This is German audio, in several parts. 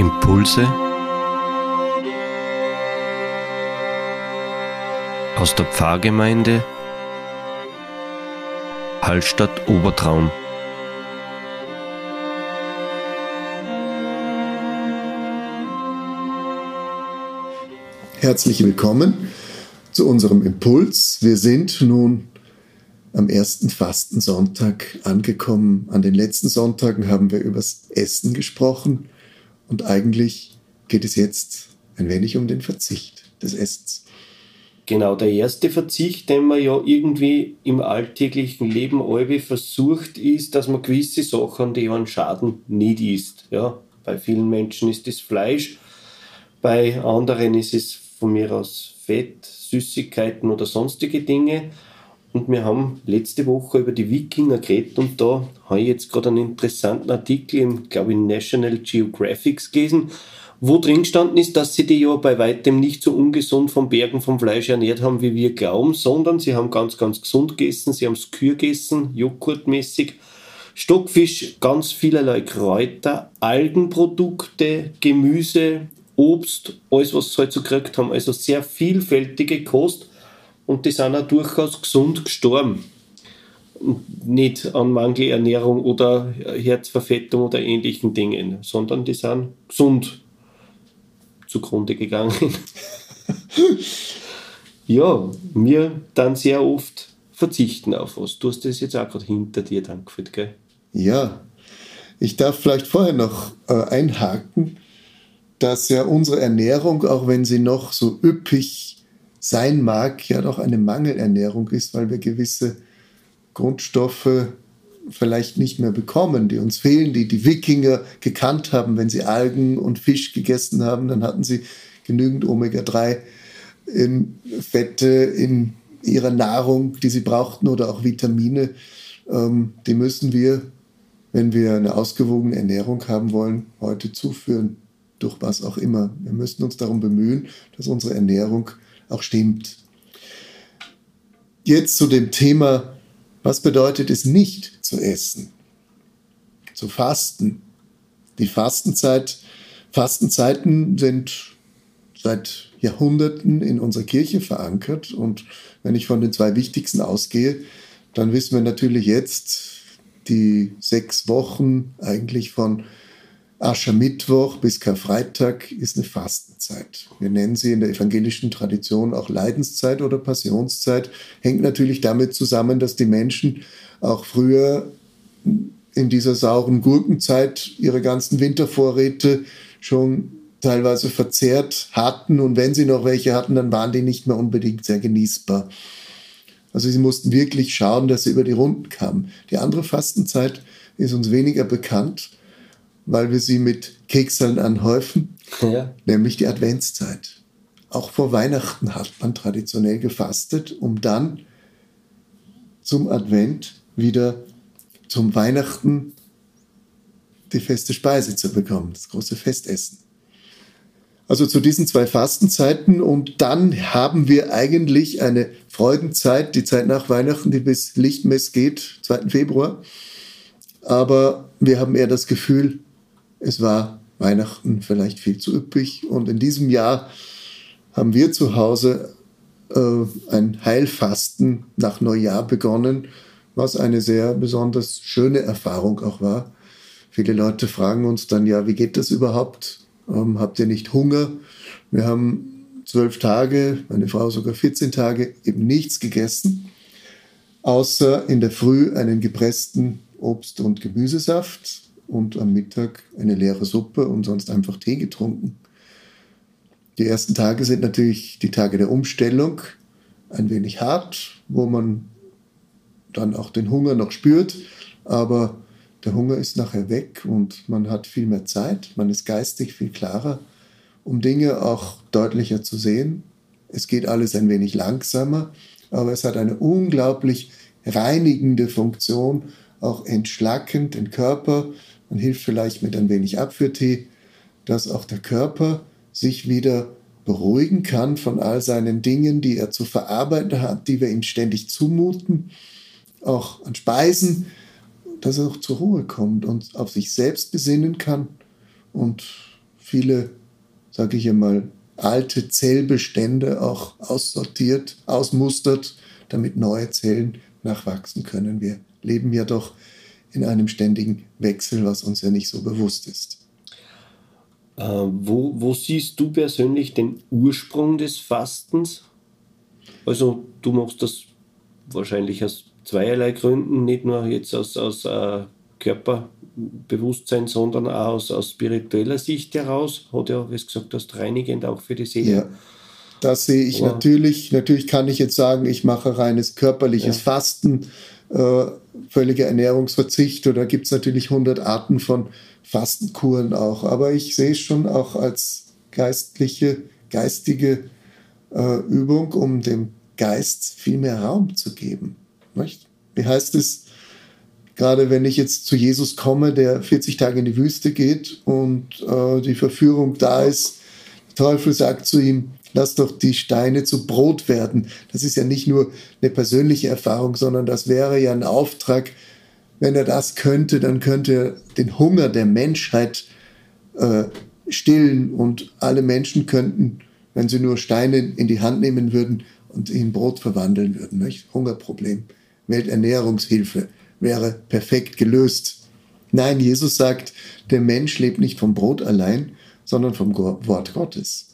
Impulse aus der Pfarrgemeinde Hallstatt Obertraum. Herzlich willkommen zu unserem Impuls. Wir sind nun am ersten Fastensonntag angekommen. An den letzten Sonntagen haben wir übers Essen gesprochen und eigentlich geht es jetzt ein wenig um den Verzicht des Essens. Genau, der erste Verzicht, den man ja irgendwie im alltäglichen Leben alle versucht, ist, dass man gewisse Sachen, die einen Schaden, nicht isst. Ja, bei vielen Menschen ist es Fleisch, bei anderen ist es von mir aus Fett, Süßigkeiten oder sonstige Dinge. Und wir haben letzte Woche über die Wikinger geredet und da habe ich jetzt gerade einen interessanten Artikel im, glaube ich, National Geographic gelesen, wo drin gestanden ist, dass sie die ja bei weitem nicht so ungesund vom Bergen vom Fleisch ernährt haben, wie wir glauben, sondern sie haben ganz, ganz gesund gegessen, sie haben Skür gegessen, Joghurtmäßig, Stockfisch, ganz vielerlei Kräuter, Algenprodukte, Gemüse, Obst, alles, was sie halt so gekriegt haben. Also sehr vielfältige Kost und die sind auch durchaus gesund gestorben. Nicht an Mangelernährung oder Herzverfettung oder ähnlichen Dingen, sondern die sind gesund zugrunde gegangen. ja, wir dann sehr oft verzichten auf was. Du hast das jetzt auch gerade hinter dir dann gell? Ja, ich darf vielleicht vorher noch äh, einhaken, dass ja unsere Ernährung, auch wenn sie noch so üppig sein mag, ja doch eine Mangelernährung ist, weil wir gewisse Grundstoffe vielleicht nicht mehr bekommen, die uns fehlen, die die Wikinger gekannt haben. Wenn sie Algen und Fisch gegessen haben, dann hatten sie genügend Omega-3 in Fette in ihrer Nahrung, die sie brauchten oder auch Vitamine. Ähm, die müssen wir, wenn wir eine ausgewogene Ernährung haben wollen, heute zuführen, durch was auch immer. Wir müssen uns darum bemühen, dass unsere Ernährung auch stimmt. Jetzt zu dem Thema, was bedeutet es nicht zu essen, zu fasten. Die Fastenzeit, Fastenzeiten sind seit Jahrhunderten in unserer Kirche verankert und wenn ich von den zwei wichtigsten ausgehe, dann wissen wir natürlich jetzt die sechs Wochen eigentlich von Aschermittwoch bis Karfreitag ist eine Fastenzeit. Wir nennen sie in der evangelischen Tradition auch Leidenszeit oder Passionszeit. Hängt natürlich damit zusammen, dass die Menschen auch früher in dieser sauren Gurkenzeit ihre ganzen Wintervorräte schon teilweise verzehrt hatten und wenn sie noch welche hatten, dann waren die nicht mehr unbedingt sehr genießbar. Also sie mussten wirklich schauen, dass sie über die Runden kamen. Die andere Fastenzeit ist uns weniger bekannt weil wir sie mit Kekseln anhäufen, ja. nämlich die Adventszeit. Auch vor Weihnachten hat man traditionell gefastet, um dann zum Advent wieder zum Weihnachten die feste Speise zu bekommen, das große Festessen. Also zu diesen zwei Fastenzeiten und dann haben wir eigentlich eine Freudenzeit, die Zeit nach Weihnachten, die bis Lichtmess geht, 2. Februar. Aber wir haben eher das Gefühl, es war Weihnachten vielleicht viel zu üppig und in diesem Jahr haben wir zu Hause äh, ein Heilfasten nach Neujahr begonnen, was eine sehr besonders schöne Erfahrung auch war. Viele Leute fragen uns dann, ja, wie geht das überhaupt? Ähm, habt ihr nicht Hunger? Wir haben zwölf Tage, meine Frau sogar 14 Tage, eben nichts gegessen, außer in der Früh einen gepressten Obst- und Gemüsesaft und am Mittag eine leere Suppe und sonst einfach Tee getrunken. Die ersten Tage sind natürlich die Tage der Umstellung, ein wenig hart, wo man dann auch den Hunger noch spürt, aber der Hunger ist nachher weg und man hat viel mehr Zeit, man ist geistig viel klarer, um Dinge auch deutlicher zu sehen. Es geht alles ein wenig langsamer, aber es hat eine unglaublich reinigende Funktion, auch entschlackend den Körper, man hilft vielleicht mit ein wenig Abführtee, dass auch der Körper sich wieder beruhigen kann von all seinen Dingen, die er zu verarbeiten hat, die wir ihm ständig zumuten, auch an Speisen, dass er auch zur Ruhe kommt und auf sich selbst besinnen kann und viele, sage ich einmal, alte Zellbestände auch aussortiert, ausmustert, damit neue Zellen nachwachsen können. Wir leben ja doch in einem ständigen Wechsel, was uns ja nicht so bewusst ist. Äh, wo, wo siehst du persönlich den Ursprung des Fastens? Also du machst das wahrscheinlich aus zweierlei Gründen, nicht nur jetzt aus, aus äh, Körperbewusstsein, sondern auch aus, aus spiritueller Sicht heraus. Hat ja, wie gesagt hast, reinigend auch für die Seele. Ja. Das sehe ich ja. natürlich. Natürlich kann ich jetzt sagen, ich mache reines körperliches ja. Fasten, äh, völliger Ernährungsverzicht oder gibt es natürlich 100 Arten von Fastenkuren auch. Aber ich sehe es schon auch als geistliche, geistige äh, Übung, um dem Geist viel mehr Raum zu geben. Nicht? Wie heißt es, gerade wenn ich jetzt zu Jesus komme, der 40 Tage in die Wüste geht und äh, die Verführung da ist, der Teufel sagt zu ihm, lass doch die Steine zu Brot werden. Das ist ja nicht nur eine persönliche Erfahrung, sondern das wäre ja ein Auftrag. Wenn er das könnte, dann könnte er den Hunger der Menschheit äh, stillen und alle Menschen könnten, wenn sie nur Steine in die Hand nehmen würden und in Brot verwandeln würden. Nicht? Hungerproblem. Welternährungshilfe wäre perfekt gelöst. Nein, Jesus sagt, der Mensch lebt nicht vom Brot allein, sondern vom Wort Gottes.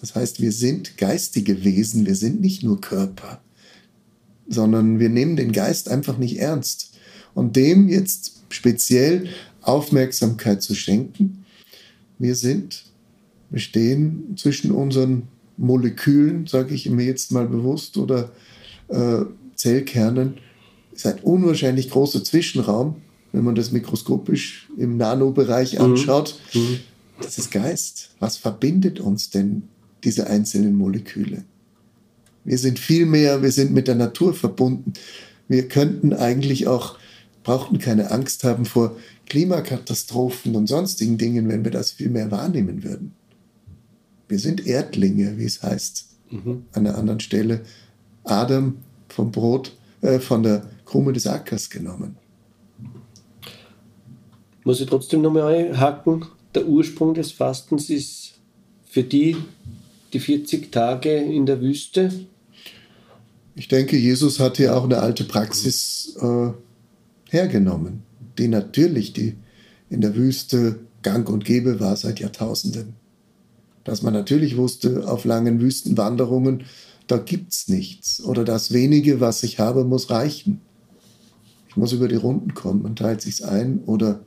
Das heißt, wir sind geistige Wesen, wir sind nicht nur Körper, sondern wir nehmen den Geist einfach nicht ernst. Und dem jetzt speziell Aufmerksamkeit zu schenken. Wir sind, wir stehen zwischen unseren Molekülen, sage ich mir jetzt mal bewusst, oder äh, Zellkernen, ist ein unwahrscheinlich großer Zwischenraum, wenn man das mikroskopisch im Nanobereich mhm. anschaut. Mhm. Das ist Geist. Was verbindet uns denn diese einzelnen Moleküle. Wir sind viel mehr, wir sind mit der Natur verbunden. Wir könnten eigentlich auch, brauchten keine Angst haben vor Klimakatastrophen und sonstigen Dingen, wenn wir das viel mehr wahrnehmen würden. Wir sind Erdlinge, wie es heißt, mhm. an einer anderen Stelle. Adam vom Brot, äh, von der Krume des Ackers genommen. Muss ich trotzdem nochmal einhaken? Der Ursprung des Fastens ist für die, die 40 Tage in der Wüste? Ich denke, Jesus hat hier auch eine alte Praxis äh, hergenommen, die natürlich die in der Wüste gang und gäbe war seit Jahrtausenden. Dass man natürlich wusste, auf langen Wüstenwanderungen, da gibt es nichts. Oder das wenige, was ich habe, muss reichen. Ich muss über die Runden kommen, man teilt sich's ein. Oder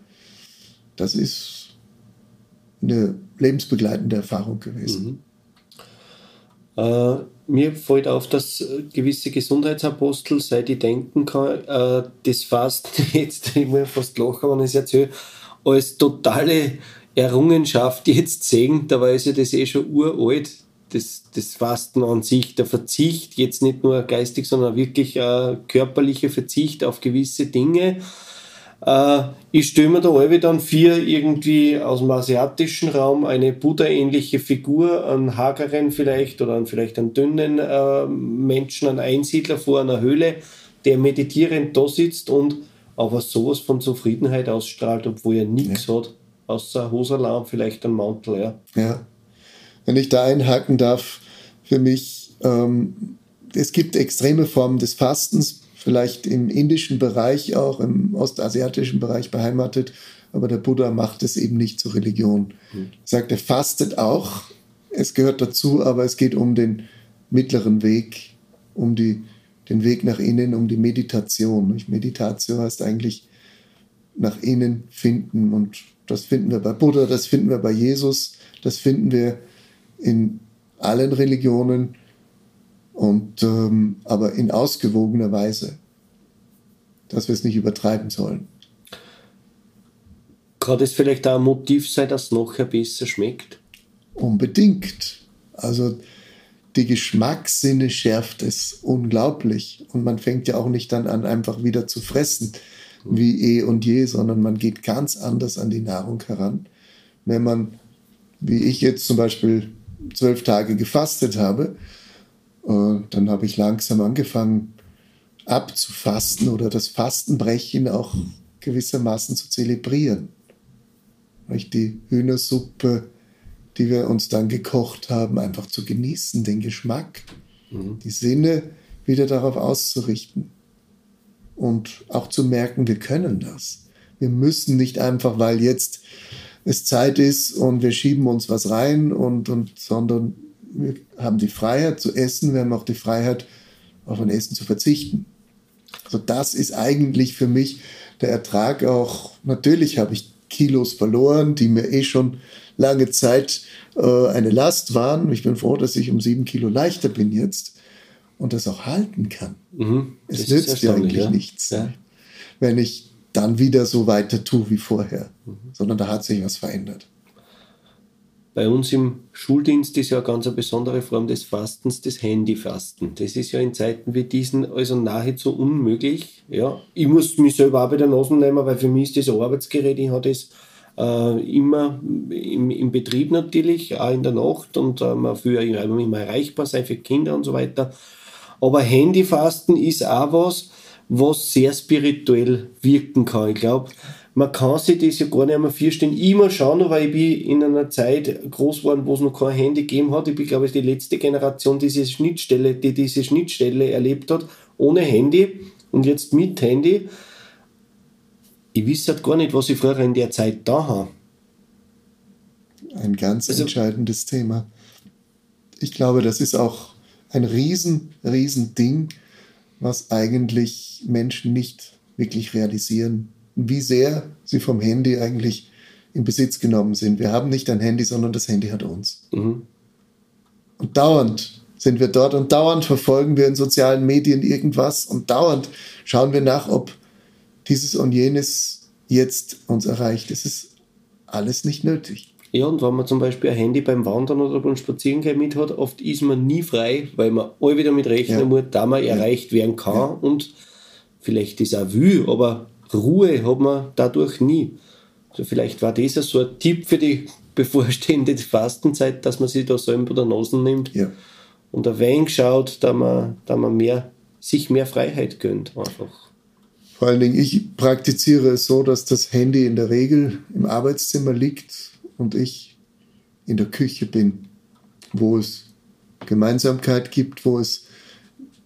das ist eine lebensbegleitende Erfahrung gewesen. Mhm. Äh, mir fällt auf, dass gewisse Gesundheitsapostel, seit ich denken kann, äh, das fast jetzt, ich muss fast lachen, wenn ich es erzähle, als totale Errungenschaft jetzt sehen, da weiß ich das eh schon uralt, das, das Fasten an sich, der Verzicht, jetzt nicht nur geistig, sondern wirklich äh, körperlicher Verzicht auf gewisse Dinge. äh, ich stelle mir da alle dann vier irgendwie aus dem asiatischen Raum eine Buddha-ähnliche Figur, einen hageren vielleicht oder einen, vielleicht einen dünnen äh, Menschen, einen Einsiedler vor einer Höhle, der meditierend da sitzt und aber sowas von Zufriedenheit ausstrahlt, obwohl er nichts ja. hat, außer Hosalarm, vielleicht ein Mantel. Ja. ja. Wenn ich da einhaken darf, für mich, ähm, es gibt extreme Formen des Fastens, vielleicht im indischen Bereich auch, im ostasiatischen Bereich beheimatet, aber der Buddha macht es eben nicht zur Religion. Mhm. Er sagt, er fastet auch, es gehört dazu, aber es geht um den mittleren Weg, um die, den Weg nach innen, um die Meditation. Meditation heißt eigentlich nach innen finden und das finden wir bei Buddha, das finden wir bei Jesus, das finden wir in allen Religionen und, ähm, aber in ausgewogener Weise, dass wir es nicht übertreiben sollen. Kann das vielleicht auch ein Motiv sein, dass es nachher besser schmeckt? Unbedingt. Also die Geschmackssinne schärft es unglaublich. Und man fängt ja auch nicht dann an, einfach wieder zu fressen wie eh und je, sondern man geht ganz anders an die Nahrung heran. Wenn man, wie ich jetzt zum Beispiel zwölf Tage gefastet habe, dann habe ich langsam angefangen abzufasten oder das Fastenbrechen auch gewissermaßen zu zelebrieren. Die Hühnersuppe die wir uns dann gekocht haben, einfach zu genießen, den Geschmack, mhm. die Sinne wieder darauf auszurichten und auch zu merken, wir können das. Wir müssen nicht einfach, weil jetzt es Zeit ist und wir schieben uns was rein und, und sondern wir haben die Freiheit zu essen, wir haben auch die Freiheit, auf ein Essen zu verzichten. Also das ist eigentlich für mich der Ertrag auch, natürlich habe ich Kilos verloren, die mir eh schon lange Zeit äh, eine Last waren. Ich bin froh, dass ich um sieben Kilo leichter bin jetzt und das auch halten kann. Mhm. Es nützt ja eigentlich ja. nichts, ja. wenn ich dann wieder so weiter tue wie vorher, mhm. sondern da hat sich was verändert. Bei uns im Schuldienst ist ja eine ganz besondere Form des Fastens das Handyfasten. Das ist ja in Zeiten wie diesen also nahezu unmöglich. Ja, ich muss mich selber auch bei der Nase nehmen, weil für mich ist das Arbeitsgerät, ich habe das äh, immer im, im, Betrieb natürlich, auch in der Nacht und äh, für immer erreichbar sein für Kinder und so weiter. Aber Handyfasten ist auch was, was sehr spirituell wirken kann. Ich glaube, man kann sich das ja gar nicht mehr vorstellen. Ich muss schauen, weil ich bin in einer Zeit groß geworden, wo es noch kein Handy gegeben hat. Ich bin, glaube ich, die letzte Generation, die diese Schnittstelle, die diese Schnittstelle erlebt hat, ohne Handy und jetzt mit Handy. Ich wüsste halt gar nicht, was ich früher in der Zeit da habe. Ein ganz also, entscheidendes Thema. Ich glaube, das ist auch ein riesen, riesen Ding, was eigentlich Menschen nicht wirklich realisieren wie sehr sie vom Handy eigentlich in Besitz genommen sind. Wir haben nicht ein Handy, sondern das Handy hat uns. Mhm. Und dauernd sind wir dort und dauernd verfolgen wir in sozialen Medien irgendwas und dauernd schauen wir nach, ob dieses und jenes jetzt uns erreicht. Es ist alles nicht nötig. Ja, und wenn man zum Beispiel ein Handy beim Wandern oder beim Spazierengehen mit hat, oft ist man nie frei, weil man alle wieder mit rechnen ja. muss, da man ja. erreicht werden kann ja. und vielleicht ist auch will, aber Ruhe hat man dadurch nie. Also vielleicht war das so ein Tipp für die bevorstehende Fastenzeit, dass man sich da selber der Nase nimmt ja. und ein wenig schaut, da man, da man mehr, sich mehr Freiheit gönnt. Einfach. Vor allen Dingen, ich praktiziere es so, dass das Handy in der Regel im Arbeitszimmer liegt und ich in der Küche bin, wo es Gemeinsamkeit gibt, wo es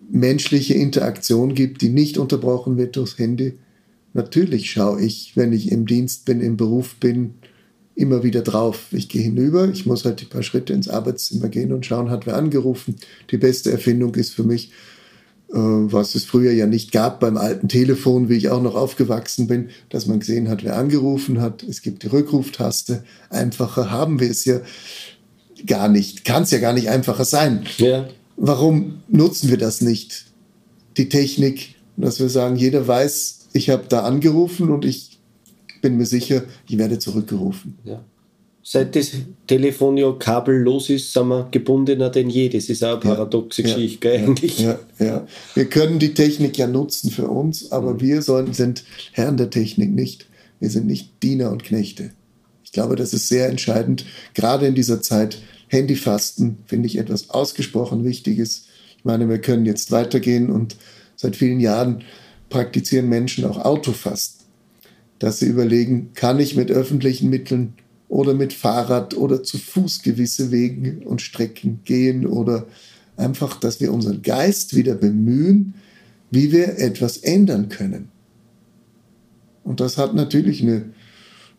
menschliche Interaktion gibt, die nicht unterbrochen wird durchs Handy Natürlich schaue ich, wenn ich im Dienst bin, im Beruf bin, immer wieder drauf. Ich gehe hinüber, ich muss halt ein paar Schritte ins Arbeitszimmer gehen und schauen, hat wer angerufen. Die beste Erfindung ist für mich, äh, was es früher ja nicht gab beim alten Telefon, wie ich auch noch aufgewachsen bin, dass man gesehen hat, wer angerufen hat. Es gibt die Rückruftaste. Einfacher haben wir es ja gar nicht. Kann es ja gar nicht einfacher sein. Ja. Warum nutzen wir das nicht? Die Technik, dass wir sagen, jeder weiß, ich habe da angerufen und ich bin mir sicher, ich werde zurückgerufen. Ja. Seit das Telefon ja kabellos ist, sind wir gebundener denn je. Das ist auch eine paradoxe ja, Geschichte, ja, eigentlich. Ja, ja. Wir können die Technik ja nutzen für uns, aber mhm. wir sollen, sind Herren der Technik nicht. Wir sind nicht Diener und Knechte. Ich glaube, das ist sehr entscheidend, gerade in dieser Zeit. Handyfasten finde ich etwas ausgesprochen Wichtiges. Ich meine, wir können jetzt weitergehen und seit vielen Jahren praktizieren Menschen auch Autofasten, dass sie überlegen, kann ich mit öffentlichen Mitteln oder mit Fahrrad oder zu Fuß gewisse Wege und Strecken gehen oder einfach, dass wir unseren Geist wieder bemühen, wie wir etwas ändern können. Und das hat natürlich eine,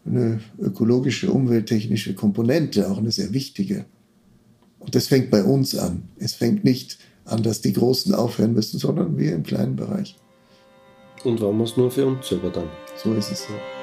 eine ökologische, umwelttechnische Komponente, auch eine sehr wichtige. Und das fängt bei uns an. Es fängt nicht an, dass die Großen aufhören müssen, sondern wir im kleinen Bereich. Und wenn wir es nur für uns selber dann. So ist es so.